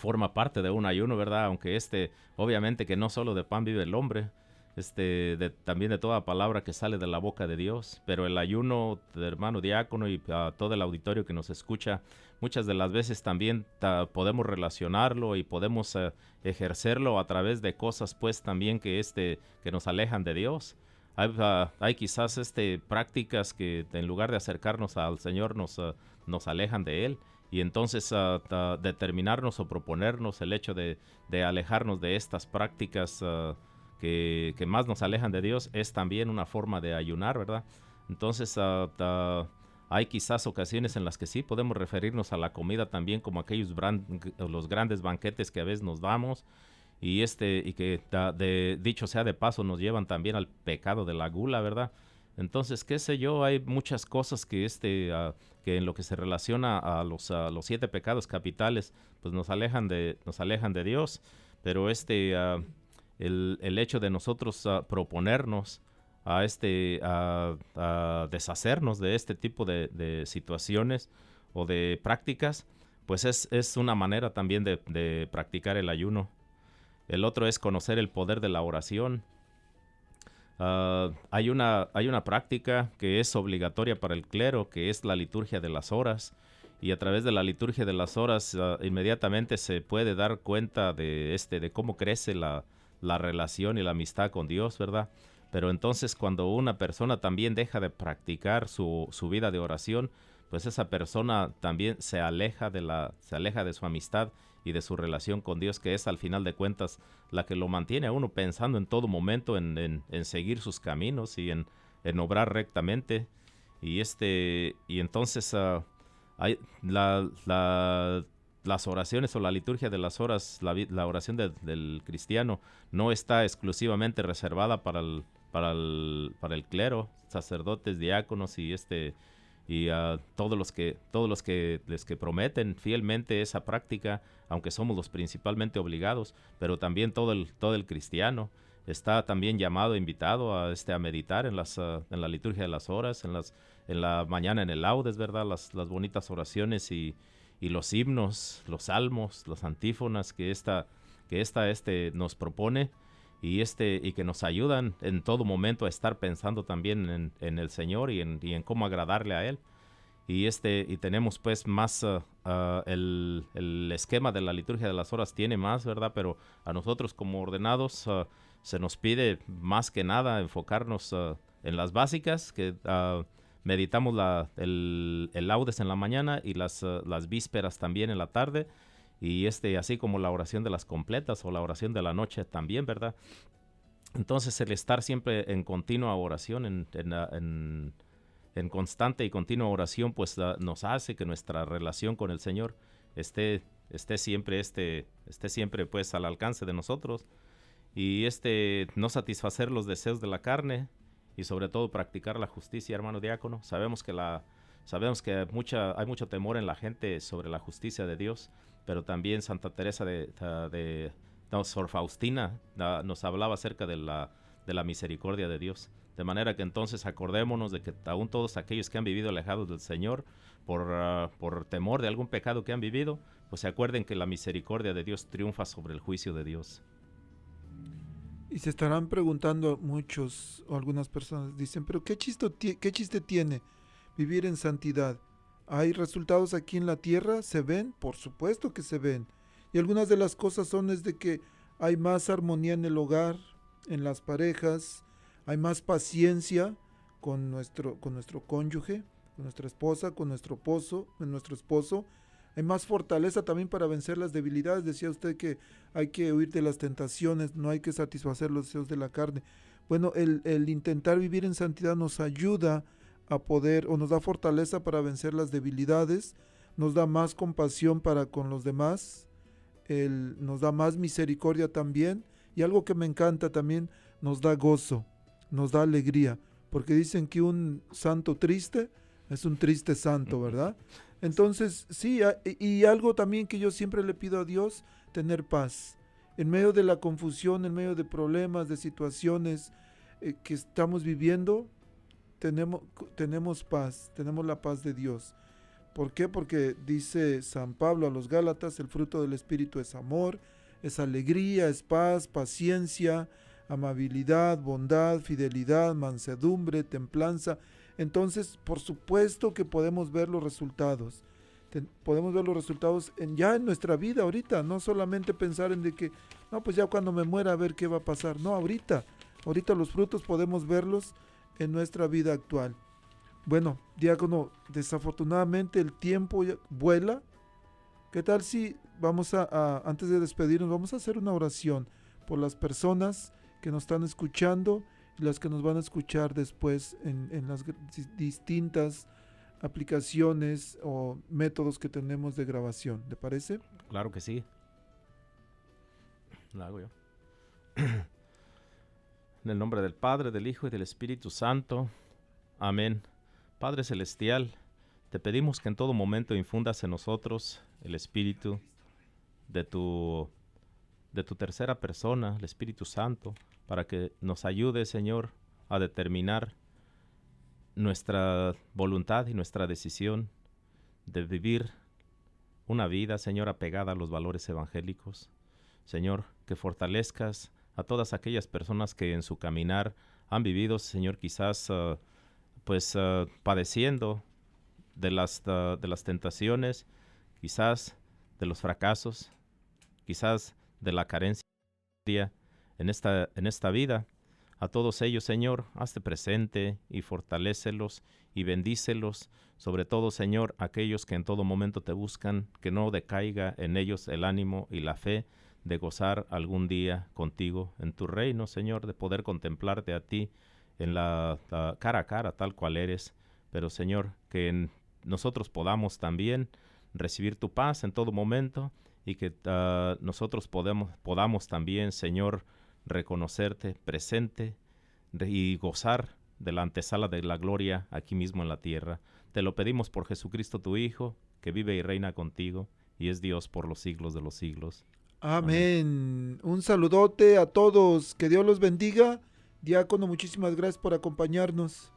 Speaker 3: forma parte de un ayuno, ¿verdad? Aunque este, obviamente que no solo de pan vive el hombre, este, también de toda palabra que sale de la boca de Dios, pero el ayuno, hermano diácono y a todo el auditorio que nos escucha, muchas de las veces también ta- podemos relacionarlo y podemos eh, ejercerlo a través de cosas pues también que este que nos alejan de Dios. Hay, ah, quizás este prácticas que en lugar de acercarnos al Señor nos, ah, nos alejan de él y entonces ta- determinarnos o proponernos el hecho de, alejarnos de estas prácticas ah, que, más nos alejan de Dios es también una forma de ayunar, ¿verdad? Entonces ah, hay quizás ocasiones en las que sí podemos referirnos a la comida también como aquellos los grandes banquetes que a veces nos damos y este y que dicho sea de paso nos llevan también al pecado de la gula, ¿verdad? Entonces, qué sé yo, hay muchas cosas que este ah, que en lo que se relaciona a los a los siete pecados capitales, pues nos alejan de nos alejan de Dios, pero este ah, el, el hecho de nosotros ah, proponernos a este a, deshacernos de este tipo de, situaciones o de prácticas, pues es, es una manera también de practicar el ayuno. El otro es conocer el poder de la oración. Ah, hay, una, hay una práctica que es obligatoria para el clero, que es la liturgia de las horas. Y a través de la liturgia de las horas ah, inmediatamente se puede dar cuenta de, este, de cómo crece la, la relación y la amistad con Dios, ¿verdad? Pero entonces cuando una persona también deja de practicar su, su vida de oración, pues esa persona también se aleja de la se aleja de su amistad y de su relación con Dios, que es al final de cuentas la que lo mantiene a uno pensando en todo momento en, en- seguir sus caminos y en, en obrar rectamente. Y este, y entonces ah, hay la, la- las oraciones o la liturgia de las horas, la, la oración de- del cristiano no está exclusivamente reservada para el, para el, para el clero, sacerdotes, diáconos y este y a todos los que todos los que les que prometen fielmente esa práctica, aunque somos los principalmente obligados, pero también todo el todo el cristiano está también llamado, invitado a este a meditar en las ah, en la liturgia de las horas, en las en la mañana en el laudes, ¿verdad? Las, las bonitas oraciones y, y los himnos, los salmos, las antífonas que esta que esta este nos propone y este y que nos ayudan en todo momento a estar pensando también en, el Señor y en, cómo agradarle a él. Y este y tenemos pues más ah, ah, el, esquema de la liturgia de las horas tiene más verdad pero a nosotros como ordenados ah, se nos pide más que nada enfocarnos en las básicas que meditamos el, el laudes en la mañana y las vísperas también en la tarde y este así como la oración de las completas o la oración de la noche también verdad entonces el estar siempre en continua oración en, en, ah, constante y continua oración pues ah, nos hace que nuestra relación con el Señor esté esté siempre este esté siempre pues al alcance de nosotros y este no satisfacer los deseos de la carne y sobre todo practicar la justicia hermano diácono. Sabemos que la sabemos que mucha hay mucho temor en la gente sobre la justicia de Dios pero también Santa Teresa de, no, Sor Faustina ah, nos hablaba acerca de la de la misericordia de Dios de manera que entonces acordémonos de que aún todos aquellos que han vivido alejados del Señor por, ah, por temor de algún pecado que han vivido, pues se acuerden que la misericordia de Dios triunfa sobre el juicio de Dios.
Speaker 2: Y se estarán preguntando muchos o algunas personas, dicen, pero ¿qué, chisto ¿qué chiste tiene vivir en santidad? ¿Hay resultados aquí en la tierra? ¿Se ven? Por supuesto que se ven. Y algunas de las cosas son es de que hay más armonía en el hogar, en las parejas, hay más paciencia con nuestro, con nuestro cónyuge, con nuestra esposa, con nuestro esposo, con nuestro esposo. Hay más fortaleza también para vencer las debilidades. Decía usted que hay que huir de las tentaciones, no hay que satisfacer los deseos de la carne. Bueno, el, intentar vivir en santidad nos ayuda poder o nos da fortaleza para vencer las debilidades, nos da más compasión para con los demás, el- nos da más misericordia también y algo que me encanta también, nos da gozo, nos da alegría, porque dicen que un santo triste es un triste santo, ¿verdad? Entonces, sí, a- y y algo también que yo siempre le pido a Dios, tener paz. En medio de la confusión, en medio de problemas, de situaciones eh, que estamos viviendo, tenemos, tenemos paz, tenemos la paz de Dios. ¿Por qué? Porque dice San Pablo a los Gálatas, el fruto del Espíritu es amor, es alegría, es paz, paciencia, amabilidad, bondad, fidelidad, mansedumbre, templanza. Entonces, por supuesto que podemos ver los resultados. Podemos ver los resultados ya en nuestra vida ahorita, no solamente pensar en de que, no, pues ya cuando me muera a ver qué va a pasar. No, ahorita, ahorita los frutos podemos verlos en nuestra vida actual. Bueno, diácono, desafortunadamente el tiempo vuela. ¿Qué tal si vamos a, antes de despedirnos, vamos a hacer una oración por las personas que nos están escuchando y las que nos van a escuchar después en, las distintas aplicaciones o métodos que tenemos de grabación. ¿Le parece?
Speaker 3: Claro que sí. Lo hago yo. en el nombre del Padre, del Hijo y del Espíritu Santo. Amén. Padre Celestial, te pedimos que en todo momento infundas en nosotros el Espíritu de tu, de tu tercera persona, el Espíritu Santo, para que nos ayude, Señor, a determinar nuestra voluntad y nuestra decisión de vivir una vida, Señor, apegada a los valores evangélicos. Señor, que fortalezcas a todas aquellas personas que en su caminar han vivido, Señor, quizás ah, pues ah, padeciendo de las, ah, de las tentaciones, quizás de los fracasos, quizás de la carencia en esta, en esta vida. A todos ellos, Señor, hazte presente y fortalécelos y bendícelos. Sobre todo, Señor, aquellos que en todo momento te buscan, que no decaiga en ellos el ánimo y la fe de gozar algún día contigo en tu reino, Señor, de poder contemplarte a ti en la, cara a cara, tal cual eres. Pero, Señor, que en nosotros podamos también recibir tu paz en todo momento y que ah, nosotros podamos también, Señor, reconocerte presente y gozar de la antesala de la gloria aquí mismo en la tierra. Te lo pedimos por Jesucristo tu Hijo, que vive y reina contigo y es Dios por los siglos de los siglos.
Speaker 2: Amén. Un saludote a todos. Que Dios los bendiga. Diácono, muchísimas gracias por acompañarnos.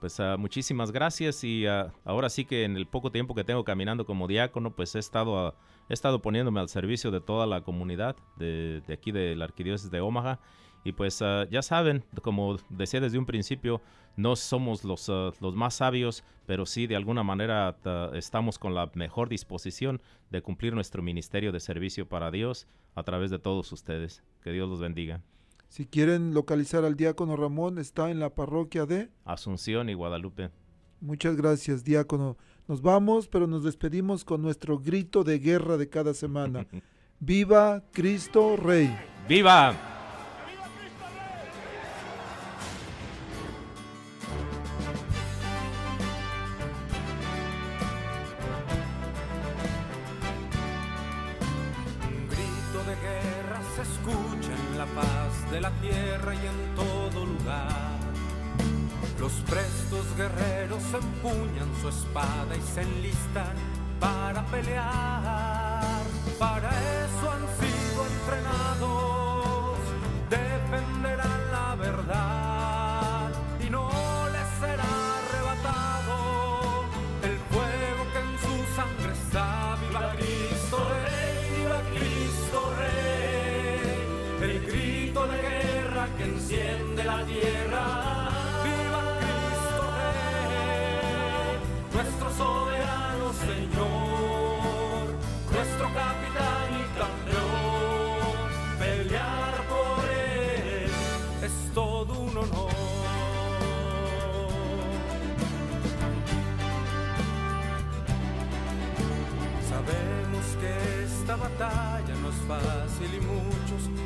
Speaker 3: Pues ah, muchísimas gracias y ah, ahora sí que en el poco tiempo que tengo caminando como diácono, pues he estado, ah, he estado poniéndome al servicio de toda la comunidad de, de aquí de la arquidiócesis de Omaha. Y pues ah, ya saben, como decía desde un principio, no somos los, ah, los más sabios, pero sí de alguna manera estamos con la mejor disposición de cumplir nuestro ministerio de servicio para Dios a través de todos ustedes. Que Dios los bendiga.
Speaker 2: Si quieren localizar al diácono Ramón, está en la parroquia de...
Speaker 3: Asunción y Guadalupe.
Speaker 2: Muchas gracias, diácono. Nos vamos, pero nos despedimos con nuestro grito de guerra de cada semana. Viva Cristo Rey.
Speaker 3: ¡Viva!
Speaker 9: Guerreros empuñan su espada y se enlistan para pelear. Para eso han sido